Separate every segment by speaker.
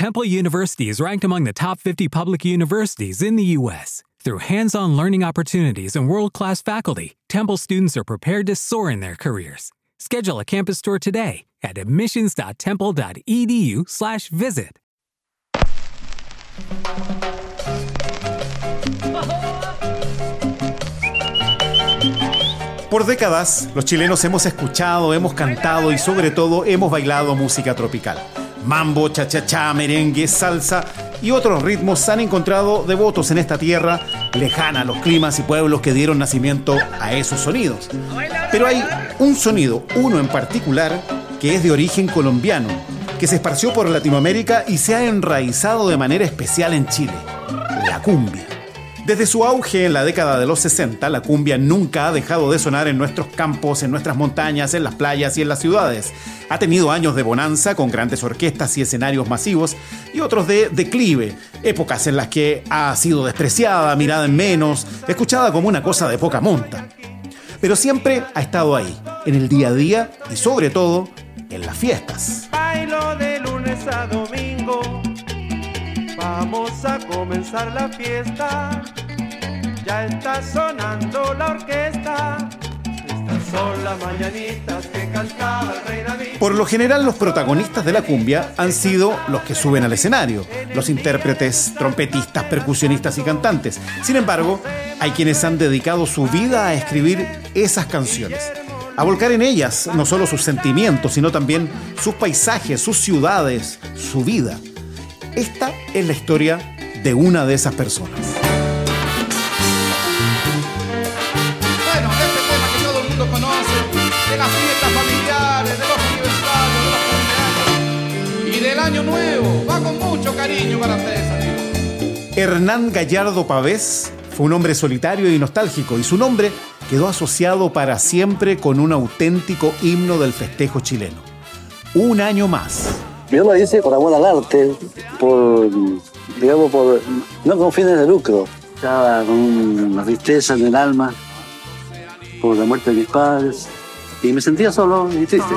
Speaker 1: Temple University is ranked among the top 50 public universities in the U.S. Through hands on learning opportunities and world class faculty, Temple students are prepared to soar in their careers. Schedule a campus tour today at admissions.temple.edu/slash visit.
Speaker 2: Por décadas, los chilenos hemos escuchado, hemos cantado y sobre todo hemos bailado música tropical. Mambo, cha-cha-cha, merengue, salsa y otros ritmos han encontrado devotos en esta tierra lejana a los climas y pueblos que dieron nacimiento a esos sonidos. Pero hay un sonido, uno en particular, que es de origen colombiano, que se esparció por Latinoamérica y se ha enraizado de manera especial en Chile, la cumbia. Desde su auge en la década de los 60, la cumbia nunca ha dejado de sonar en nuestros campos, en nuestras montañas, en las playas y en las ciudades. Ha tenido años de bonanza con grandes orquestas y escenarios masivos y otros de declive, épocas en las que ha sido despreciada, mirada en menos, escuchada como una cosa de poca monta. Pero siempre ha estado ahí, en el día a día y sobre todo en las fiestas.
Speaker 3: Bailo de lunes a domingo Vamos a comenzar la fiesta. Está sonando la orquesta. Estas son las mañanitas que cantaba el rey David.
Speaker 2: Por lo general, los protagonistas de la cumbia han sido los que suben al escenario, los intérpretes, trompetistas, percusionistas y cantantes. Sin embargo, hay quienes han dedicado su vida a escribir esas canciones, a volcar en ellas no solo sus sentimientos, sino también sus paisajes, sus ciudades, su vida. Esta es la historia de una de esas personas.
Speaker 4: Año nuevo, va con mucho cariño para ustedes, amigos.
Speaker 2: Hernán Gallardo Pavés fue un hombre solitario y nostálgico y su nombre quedó asociado para siempre con un auténtico himno del festejo chileno. Un año más.
Speaker 5: Yo lo hice por amor al arte, por, digamos, por, no con fines de lucro. Estaba con una tristeza en el alma por la muerte de mis padres y me sentía solo y triste.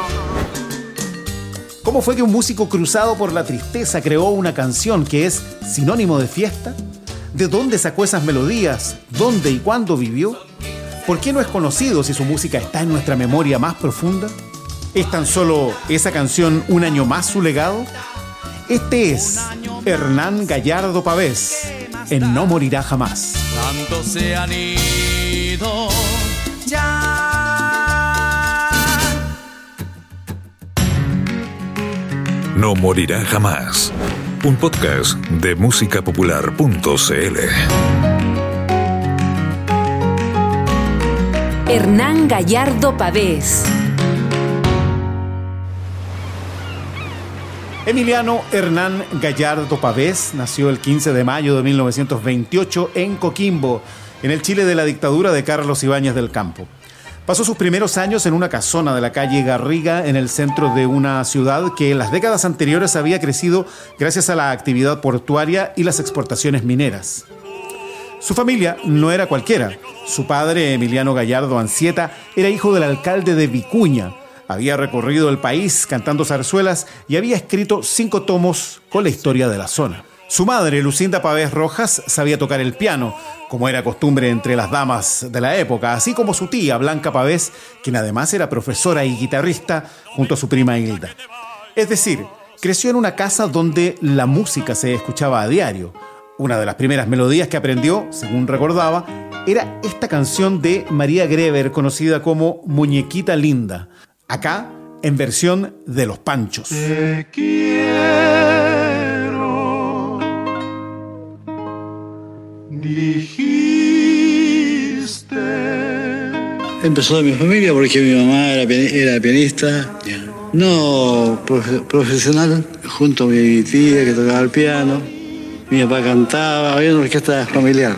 Speaker 2: ¿Cómo fue que un músico cruzado por la tristeza creó una canción que es sinónimo de fiesta? ¿De dónde sacó esas melodías? ¿Dónde y cuándo vivió? ¿Por qué no es conocido si su música está en nuestra memoria más profunda? ¿Es tan solo esa canción un año más su legado? Este es Hernán Gallardo Pavés, en No Morirá Jamás.
Speaker 6: No morirá jamás. Un podcast de musicapopular.cl.
Speaker 7: Hernán Gallardo Pavés.
Speaker 2: Emiliano Hernán Gallardo Pavés nació el 15 de mayo de 1928 en Coquimbo, en el Chile de la dictadura de Carlos Ibáñez del Campo. Pasó sus primeros años en una casona de la calle Garriga, en el centro de una ciudad que en las décadas anteriores había crecido gracias a la actividad portuaria y las exportaciones mineras. Su familia no era cualquiera. Su padre, Emiliano Gallardo Ancieta, era hijo del alcalde de Vicuña, había recorrido el país cantando zarzuelas y había escrito cinco tomos con la historia de la zona. Su madre, Lucinda Pavés Rojas, sabía tocar el piano, como era costumbre entre las damas de la época, así como su tía, Blanca Pavés, quien además era profesora y guitarrista junto a su prima Hilda. Es decir, creció en una casa donde la música se escuchaba a diario. Una de las primeras melodías que aprendió, según recordaba, era esta canción de María Greber, conocida como Muñequita Linda. Acá, en versión de Los Panchos.
Speaker 5: Empezó de mi familia porque mi mamá era, era pianista, no profe- profesional, junto a mi tía que tocaba el piano, mi papá cantaba, había una orquesta familiar.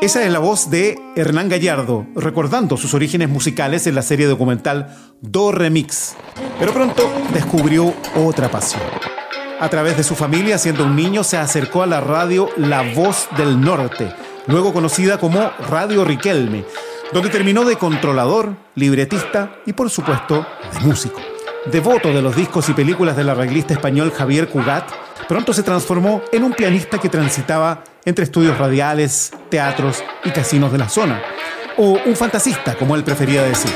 Speaker 2: Esa es la voz de Hernán Gallardo, recordando sus orígenes musicales en la serie documental Do Remix. Pero pronto descubrió otra pasión. A través de su familia, siendo un niño, se acercó a la radio La Voz del Norte, luego conocida como Radio Riquelme, donde terminó de controlador, libretista y, por supuesto, de músico. Devoto de los discos y películas del arreglista español Javier Cugat, Pronto se transformó en un pianista que transitaba entre estudios radiales, teatros y casinos de la zona, o un fantasista, como él prefería decir.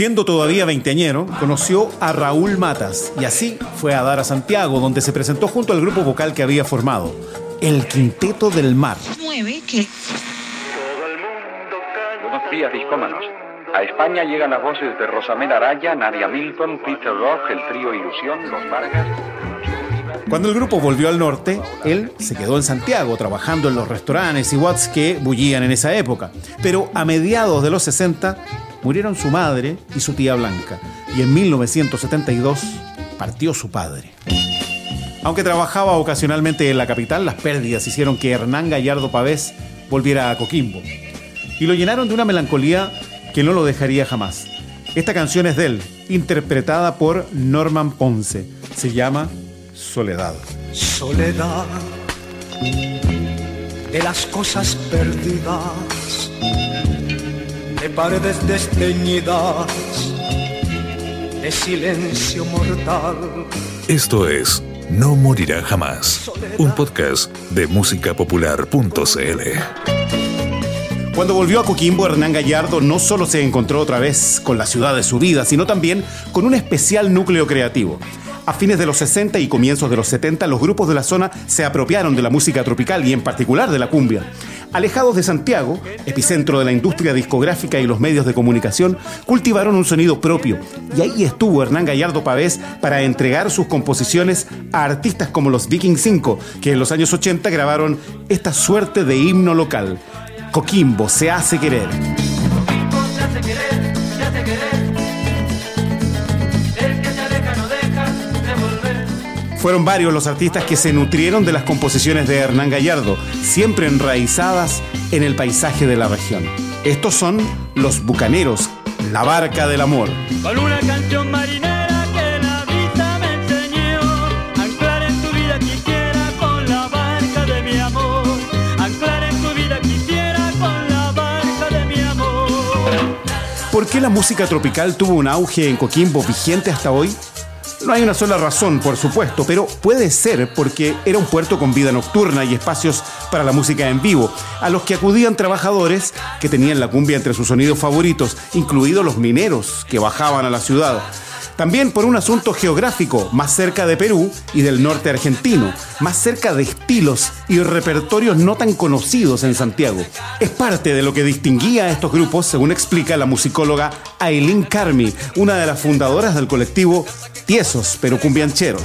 Speaker 2: Siendo todavía veinteañero, conoció a Raúl Matas y así fue a dar a Santiago, donde se presentó junto al grupo vocal que había formado, el Quinteto del Mar.
Speaker 8: Mueve que
Speaker 9: Buenos días, discómanos. A España llegan las voces de Rosamel Araya, Nadia Milton, Peter Rock, el trío Ilusión, Los Vargas.
Speaker 2: Cuando el grupo volvió al norte, él se quedó en Santiago trabajando en los restaurantes y watts que bullían en esa época. Pero a mediados de los 60 murieron su madre y su tía Blanca, y en 1972 partió su padre. Aunque trabajaba ocasionalmente en la capital, las pérdidas hicieron que Hernán Gallardo Pavés volviera a Coquimbo. Y lo llenaron de una melancolía que no lo dejaría jamás. Esta canción es de él, interpretada por Norman Ponce. Se llama Soledad.
Speaker 10: Soledad de las cosas perdidas, de paredes desteñidas, de silencio mortal.
Speaker 6: Esto es No Morirá Jamás, un podcast de musicapopular.cl.
Speaker 2: Cuando volvió a Coquimbo, Hernán Gallardo no solo se encontró otra vez con la ciudad de su vida, sino también con un especial núcleo creativo. A fines de los 60 y comienzos de los 70, los grupos de la zona se apropiaron de la música tropical y en particular de la cumbia. Alejados de Santiago, epicentro de la industria discográfica y los medios de comunicación, cultivaron un sonido propio. Y ahí estuvo Hernán Gallardo Pavés para entregar sus composiciones a artistas como los Viking 5, que en los años 80 grabaron esta suerte de himno local. Coquimbo se hace querer. Fueron varios los artistas que se nutrieron de las composiciones de Hernán Gallardo, siempre enraizadas en el paisaje de la región. Estos son los Bucaneros, la barca del amor.
Speaker 11: Con una canción marinera.
Speaker 2: ¿Por qué la música tropical tuvo un auge en Coquimbo vigente hasta hoy? No hay una sola razón, por supuesto, pero puede ser porque era un puerto con vida nocturna y espacios para la música en vivo, a los que acudían trabajadores que tenían la cumbia entre sus sonidos favoritos, incluidos los mineros que bajaban a la ciudad. También por un asunto geográfico, más cerca de Perú y del norte argentino, más cerca de estilos y repertorios no tan conocidos en Santiago. Es parte de lo que distinguía a estos grupos, según explica la musicóloga Aileen Carmi, una de las fundadoras del colectivo Tiesos pero Cumbiancheros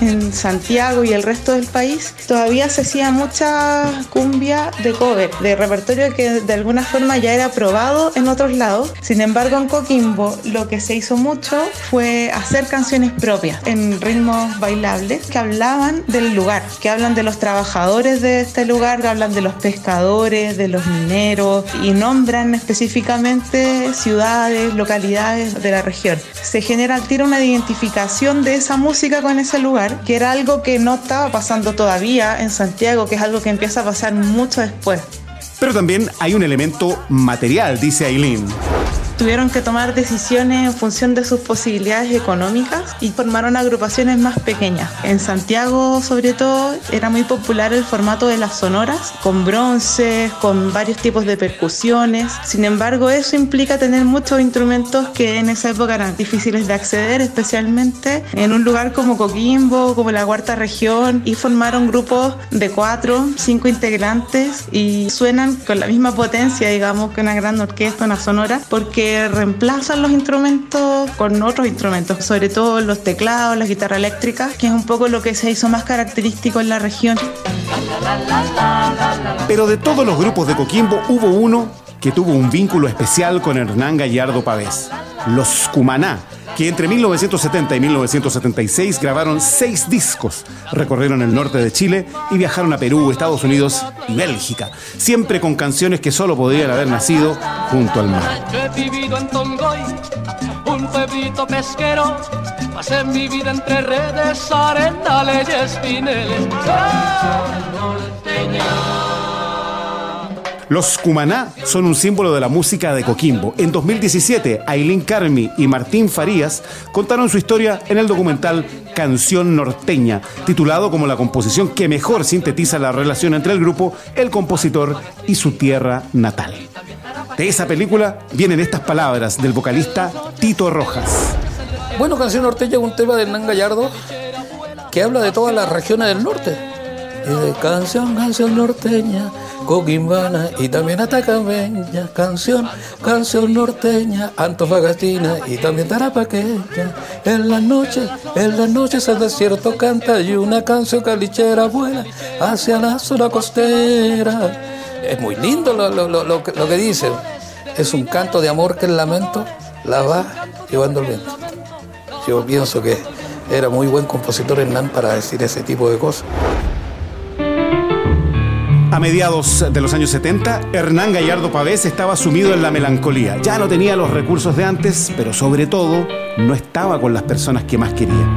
Speaker 12: en Santiago y el resto del país, todavía se hacía mucha cumbia de cover, de repertorio que de alguna forma ya era probado en otros lados. Sin embargo, en Coquimbo lo que se hizo mucho fue hacer canciones propias en ritmos bailables que hablaban del lugar, que hablan de los trabajadores de este lugar, que hablan de los pescadores, de los mineros y nombran específicamente ciudades, localidades de la región. Se genera al tiro una identificación de esa música con ese lugar que era algo que no estaba pasando todavía en Santiago, que es algo que empieza a pasar mucho después.
Speaker 2: Pero también hay un elemento material, dice Aileen.
Speaker 12: Tuvieron que tomar decisiones en función de sus posibilidades económicas y formaron agrupaciones más pequeñas. En Santiago, sobre todo, era muy popular el formato de las sonoras, con bronces, con varios tipos de percusiones. Sin embargo, eso implica tener muchos instrumentos que en esa época eran difíciles de acceder, especialmente en un lugar como Coquimbo, como la cuarta región, y formaron grupos de cuatro, cinco integrantes y suenan con la misma potencia, digamos, que una gran orquesta, una sonora, porque reemplazan los instrumentos con otros instrumentos, sobre todo los teclados, la guitarra eléctrica, que es un poco lo que se hizo más característico en la región.
Speaker 2: Pero de todos los grupos de Coquimbo hubo uno que tuvo un vínculo especial con Hernán Gallardo Pavés, los Cumaná, que entre 1970 y 1976 grabaron seis discos, recorrieron el norte de Chile y viajaron a Perú, Estados Unidos y Bélgica, siempre con canciones que solo podían haber nacido junto al mar.
Speaker 11: Yo he vivido en Tongoy, un pueblito pesquero, pasé mi vida entre redes, arenales y espineles.
Speaker 2: Los Cumaná son un símbolo de la música de Coquimbo. En 2017, Aileen Carmi y Martín Farías contaron su historia en el documental Canción Norteña, titulado como la composición que mejor sintetiza la relación entre el grupo, el compositor y su tierra natal. De esa película vienen estas palabras del vocalista Tito Rojas.
Speaker 8: Bueno, Canción Norteña es un tema de Hernán Gallardo que habla de todas las regiones del norte. Y de canción, canción norteña, coquimbana y también atacameña, canción, canción norteña, antofagastina y también tarapaqueña. En las noches, en las noches el desierto canta y una canción calichera vuela hacia la zona costera. Es muy lindo lo, que, lo dice. Es un canto de amor que el lamento la va llevando el viento. Yo pienso que era muy buen compositor Hernán para decir ese tipo de cosas.
Speaker 2: A mediados de los años 70, Hernán Gallardo Pavés estaba sumido en la melancolía. Ya no tenía los recursos de antes, pero sobre todo no estaba con las personas que más quería.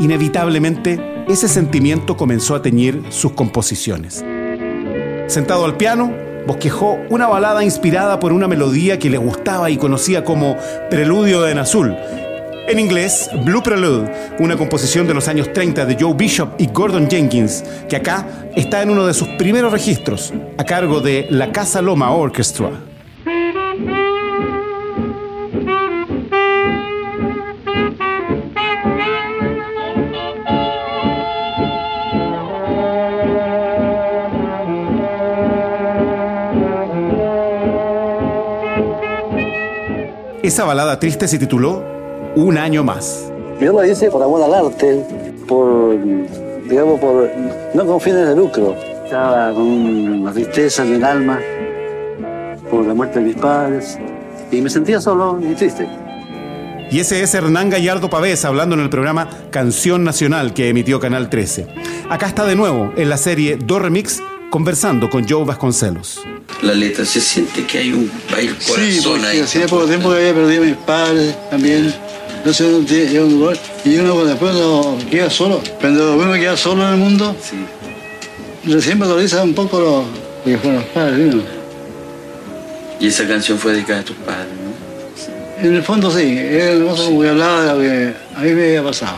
Speaker 2: Inevitablemente, ese sentimiento comenzó a teñir sus composiciones. Sentado al piano, bosquejó una balada inspirada por una melodía que le gustaba y conocía como Preludio en Azul. En inglés, Blue Prelude, una composición de los años 30 de Joe Bishop y Gordon Jenkins, que acá está en uno de sus primeros registros, a cargo de la Casa Loma Orchestra. Esa balada triste se tituló Un año más.
Speaker 5: Yo lo hice por amor al arte, por, digamos, por, no con fines de lucro. Estaba con una tristeza en el alma por la muerte de mis padres y me sentía solo y triste.
Speaker 2: Y ese es Hernán Gallardo Pavés hablando en el programa Canción Nacional que emitió Canal 13. Acá está de nuevo en la serie Do Remix conversando con Joe Vasconcelos.
Speaker 13: La letra, se siente que hay un hay el
Speaker 14: Sí,
Speaker 13: corazón
Speaker 14: porque
Speaker 13: ahí.
Speaker 14: hacía poco tiempo que había perdido a mis padres también. Entonces uno tiene- llega a un lugar y uno después no queda solo. Cuando uno queda solo en el mundo, recién valoriza un poco lo que fueron los padres. uno.
Speaker 13: Y esa canción fue dedicada a tus padres, ¿no?
Speaker 14: En el fondo sí, era como que hablaba de lo que a mí me había pasado.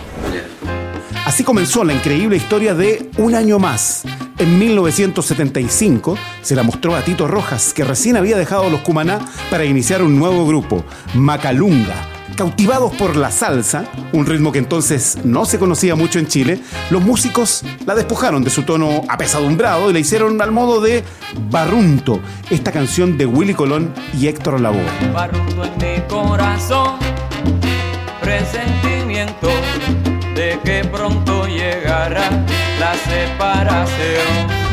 Speaker 2: Así comenzó la increíble historia de Un año más. En 1975 se la mostró a Tito Rojas, que recién había dejado los Cumaná para iniciar un nuevo grupo, Macalunga. Cautivados por la salsa, un ritmo que entonces no se conocía mucho en Chile, los músicos la despojaron de su tono apesadumbrado y la hicieron al modo de Barrunto, esta canción de Willy Colón y Héctor Lavoe.
Speaker 15: Barrundo en mi corazón, presentimiento de que pronto llegará la separación.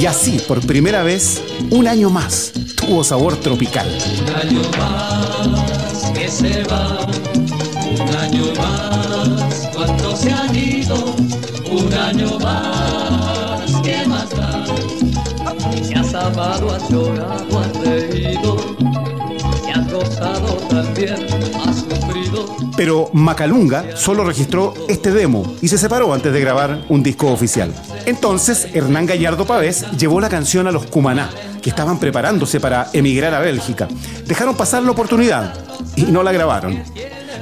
Speaker 2: Y así, por primera vez, un año más, tuvo sabor tropical.
Speaker 16: Un año más que se va, un año más, cuántos se han ido, un año más, ¿qué más da? Si has amado, has llorado, has reído, si has gozado también, has.
Speaker 2: Pero Macalunga solo registró este demo y se separó antes de grabar un disco oficial. Entonces, Hernán Gallardo Pavés llevó la canción a los Cumaná, que estaban preparándose para emigrar a Bélgica. Dejaron pasar la oportunidad y no la grabaron.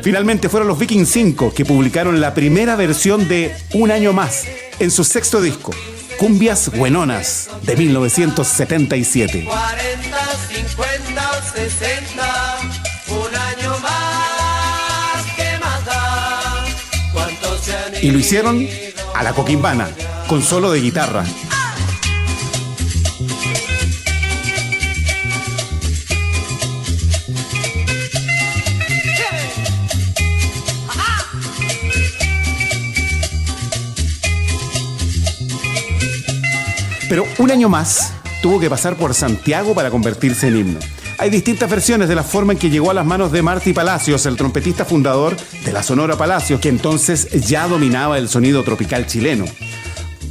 Speaker 2: Finalmente fueron los Viking 5 que publicaron la primera versión de Un año más en su sexto disco, Cumbias Buenonas, de 1977.
Speaker 17: 40, 50 o 60,
Speaker 2: Y lo hicieron a la coquimbana, con solo de guitarra. Pero un año más tuvo que pasar por Santiago para convertirse en himno. Hay distintas versiones de la forma en que llegó a las manos de Marty Palacios, el trompetista fundador de la Sonora Palacios, que entonces ya dominaba el sonido tropical chileno.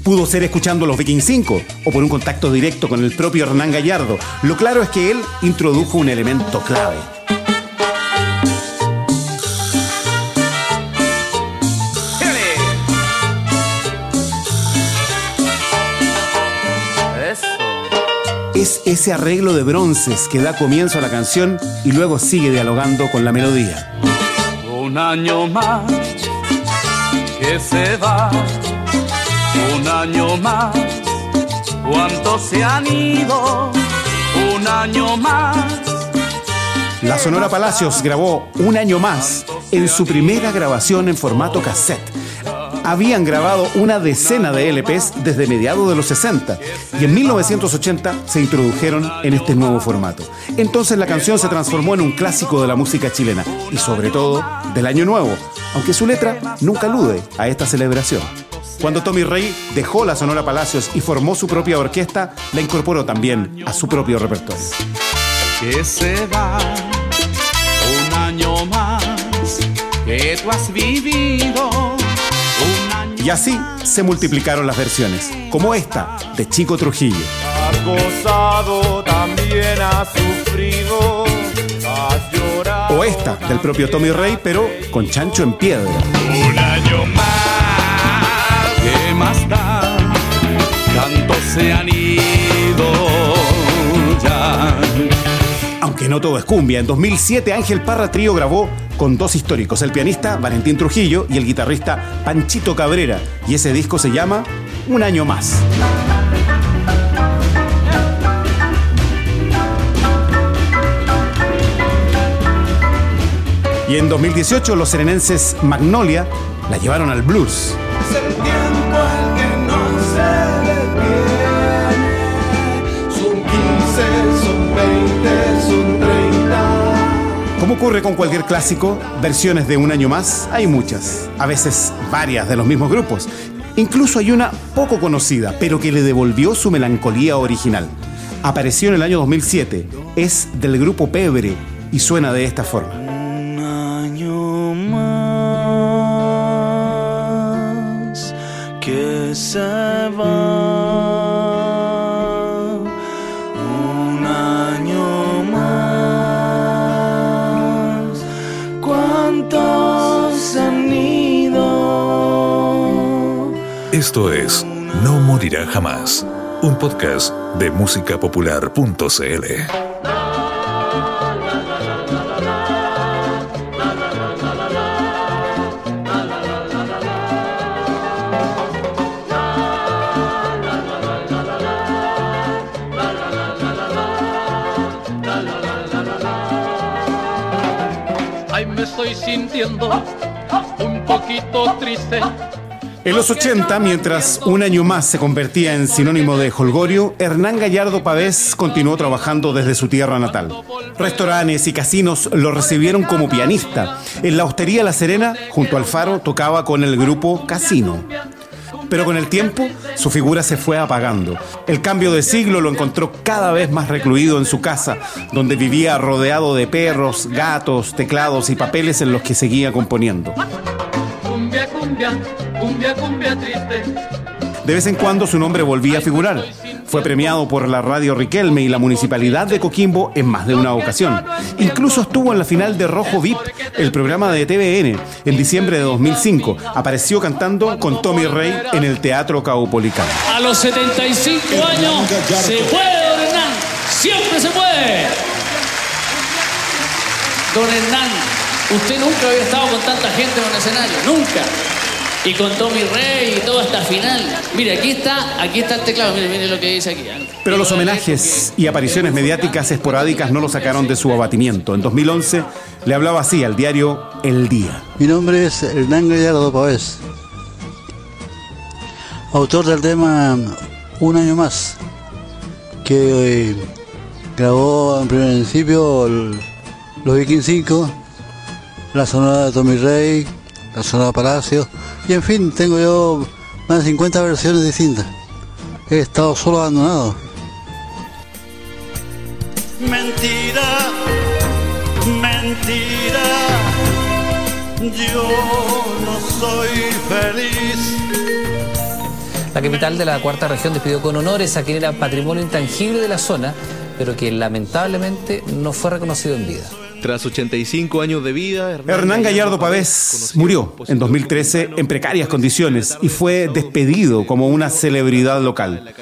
Speaker 2: Pudo ser escuchando los Viking 5 o por un contacto directo con el propio Hernán Gallardo. Lo claro es que él introdujo un elemento clave. Es ese arreglo de bronces que da comienzo a la canción y luego sigue dialogando con la melodía.
Speaker 15: Un año más que se va, un año más, ¿cuántos se han ido? Un año más.
Speaker 2: La Sonora Palacios grabó un año más en su primera grabación en formato cassette. Habían grabado una decena de LPs desde mediados de los 60 y en 1980 se introdujeron en este nuevo formato. Entonces la canción se transformó en un clásico de la música chilena y sobre todo del Año Nuevo, aunque su letra nunca alude a esta celebración. Cuando Tommy Rey dejó la Sonora Palacios y formó su propia orquesta, la incorporó también a su propio repertorio.
Speaker 15: Un año más que tú has vivido.
Speaker 2: Y así se multiplicaron las versiones, como esta de Chico Trujillo.
Speaker 3: Has gozado, también has sufrido, has llorado.
Speaker 2: O esta del propio Tommy Rey, pero con chancho en piedra.
Speaker 15: Un año más, ¿qué más da? Tantos se han
Speaker 2: Aunque no todo es cumbia, en 2007 Ángel Parra Trío grabó con dos históricos, el pianista Valentín Trujillo y el guitarrista Panchito Cabrera, y ese disco se llama Un año más. Y en 2018 los serenenses Magnolia la llevaron al blues. Como ocurre con cualquier clásico, versiones de un año más hay muchas, a veces varias de los mismos grupos. Incluso hay una poco conocida, pero que le devolvió su melancolía original. Apareció en el año 2007, es del grupo Pebre y suena de esta forma.
Speaker 3: Un año más que se va.
Speaker 6: Esto es No Morirá Jamás, un podcast de músicapopular.cl.
Speaker 8: Ay, me estoy sintiendo un poquito triste.
Speaker 2: En los 80, mientras un año más se convertía en sinónimo de holgorio, Hernán Gallardo Pavés continuó trabajando desde su tierra natal. Restaurantes y casinos lo recibieron como pianista. En la Hostería La Serena, junto al Faro, tocaba con el grupo Casino. Pero con el tiempo, su figura se fue apagando. El cambio de siglo lo encontró cada vez más recluido en su casa, donde vivía rodeado de perros, gatos, teclados y papeles en los que seguía componiendo.
Speaker 8: Cumbia, cumbia, cumbia, cumbia triste.
Speaker 2: De vez en cuando su nombre volvía a figurar. Fue premiado por la radio Riquelme y la municipalidad de Coquimbo en más de una ocasión. Incluso estuvo en la final de Rojo VIP, el programa de TVN, en diciembre de 2005. Apareció cantando con Tommy Rey en el Teatro Caupolicán.
Speaker 8: A los 75 años se puede, Hernán. Siempre se puede. Don Hernán, usted nunca había estado con tanta gente en un escenario, nunca. Y con Tommy Rey y toda esta final. Mire, aquí está, aquí está el teclado, mire, mire lo que dice aquí.
Speaker 2: Pero los homenajes y apariciones mediáticas esporádicas no lo sacaron de su abatimiento. En 2011 le hablaba así al diario El Día.
Speaker 14: Mi nombre es Hernán Gallardo Pavés, autor del tema Un año más, que eh, grabó en principio el- los Viking 5, la sonora de Tommy Rey, la sonora Palacio, y en fin, tengo yo más de 50 versiones distintas. He estado solo abandonado.
Speaker 3: Mentira, mentira. Yo no soy feliz.
Speaker 8: La capital de la cuarta región despidió con honores a quien era patrimonio intangible de la zona, pero que lamentablemente no fue reconocido en vida.
Speaker 18: Tras 85 años de vida,
Speaker 2: Hernán Gallardo Pavés murió en 2013 en precarias condiciones y fue despedido como una celebridad local.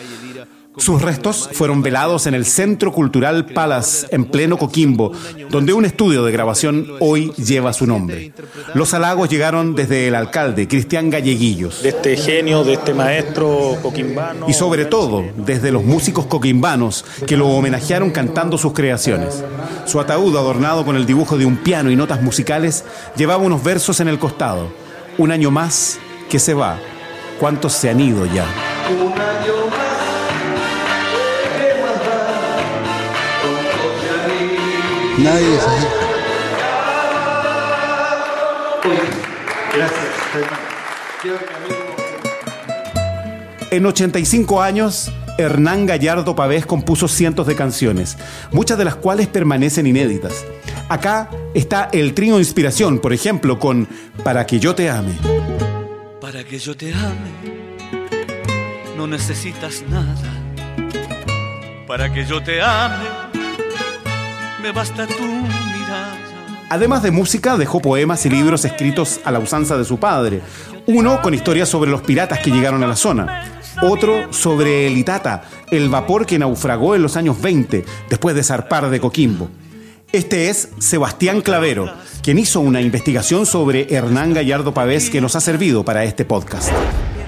Speaker 2: Sus restos fueron velados en el Centro Cultural Palace, en pleno Coquimbo, donde un estudio de grabación hoy lleva su nombre. Los halagos llegaron desde el alcalde, Cristian Galleguillos.
Speaker 19: De este genio, de este maestro coquimbano.
Speaker 2: Y sobre todo, desde los músicos coquimbanos que lo homenajearon cantando sus creaciones. Su ataúd, adornado con el dibujo de un piano y notas musicales, llevaba unos versos en el costado. Un año más que se va. ¿Cuántos se han ido ya?
Speaker 16: Un año más.
Speaker 14: Nadie sabe.
Speaker 2: En 85 años, Hernán Gallardo Pavés compuso cientos de canciones, muchas de las cuales permanecen inéditas. Acá está el trío Inspiración, por ejemplo, con Para que yo te ame.
Speaker 20: Para que yo te ame, no necesitas nada. Para que yo te ame, me basta tu mirada.
Speaker 2: Además de música, dejó poemas y libros escritos a la usanza de su padre. Uno con historias sobre los piratas que llegaron a la zona. Otro sobre el Itata, el vapor que naufragó en los años 20 después de zarpar de Coquimbo. Este es Sebastián Clavero, quien hizo una investigación sobre Hernán Gallardo Pavés que nos ha servido para este podcast.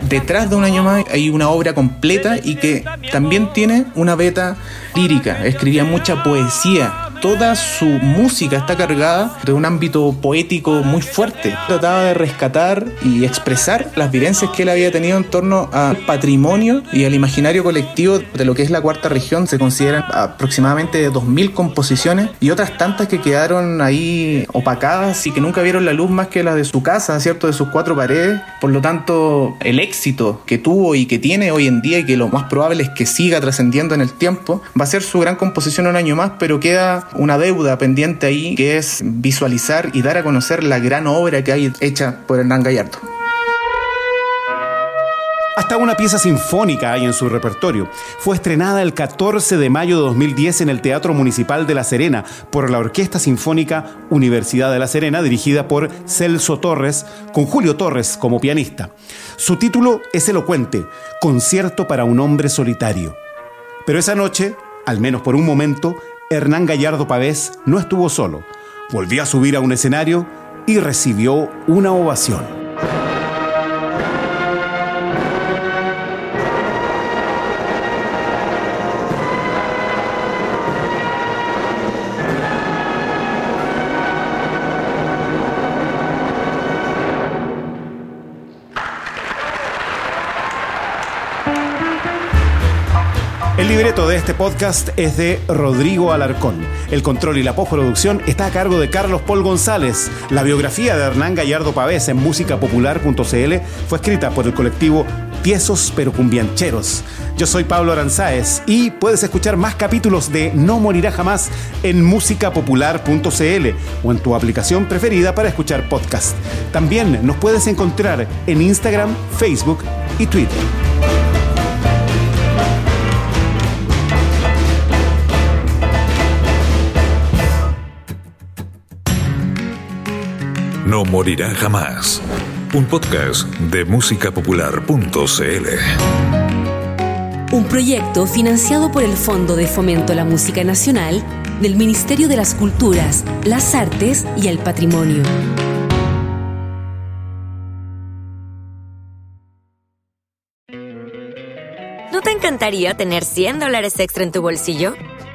Speaker 21: Detrás de un año más hay una obra completa y que también tiene una beta lírica. Escribía mucha poesía. Toda su música está cargada de un ámbito poético muy fuerte. Trataba de rescatar y expresar las vivencias que él había tenido en torno al patrimonio y al imaginario colectivo de lo que es la cuarta región. Se consideran aproximadamente 2.000 composiciones y otras tantas que quedaron ahí opacadas y que nunca vieron la luz más que la de su casa, ¿cierto? De sus cuatro paredes. Por lo tanto, el éxito que tuvo y que tiene hoy en día y que lo más probable es que siga trascendiendo en el tiempo, va a ser su gran composición un año más, pero queda una deuda pendiente ahí que es visualizar y dar a conocer la gran obra que hay hecha por Hernán Gallardo.
Speaker 2: Hasta una pieza sinfónica hay en su repertorio. Fue estrenada el 14 de mayo de 2010 en el Teatro Municipal de La Serena por la Orquesta Sinfónica Universidad de La Serena, dirigida por Celso Torres, con Julio Torres como pianista. Su título es elocuente, Concierto para un hombre solitario. Pero esa noche, al menos por un momento, Hernán Gallardo Pavés no estuvo solo. Volvió a subir a un escenario y recibió una ovación. El libreto de este podcast es de Rodrigo Alarcón. El control y la postproducción está a cargo de Carlos Paul González. La biografía de Hernán Gallardo Pavés en musicapopular.cl fue escrita por el colectivo Tiesos pero Cumbiancheros. Yo soy Pablo Aranzáez y puedes escuchar más capítulos de No Morirá Jamás en musicapopular.cl o en tu aplicación preferida para escuchar podcast. También nos puedes encontrar en Instagram, Facebook y Twitter.
Speaker 6: No morirá jamás. Un podcast de musicapopular.cl.
Speaker 7: Un proyecto financiado por el Fondo de Fomento a la Música Nacional del Ministerio de las Culturas, las Artes y el Patrimonio.
Speaker 22: ¿No te encantaría tener 100 dólares extra en tu bolsillo?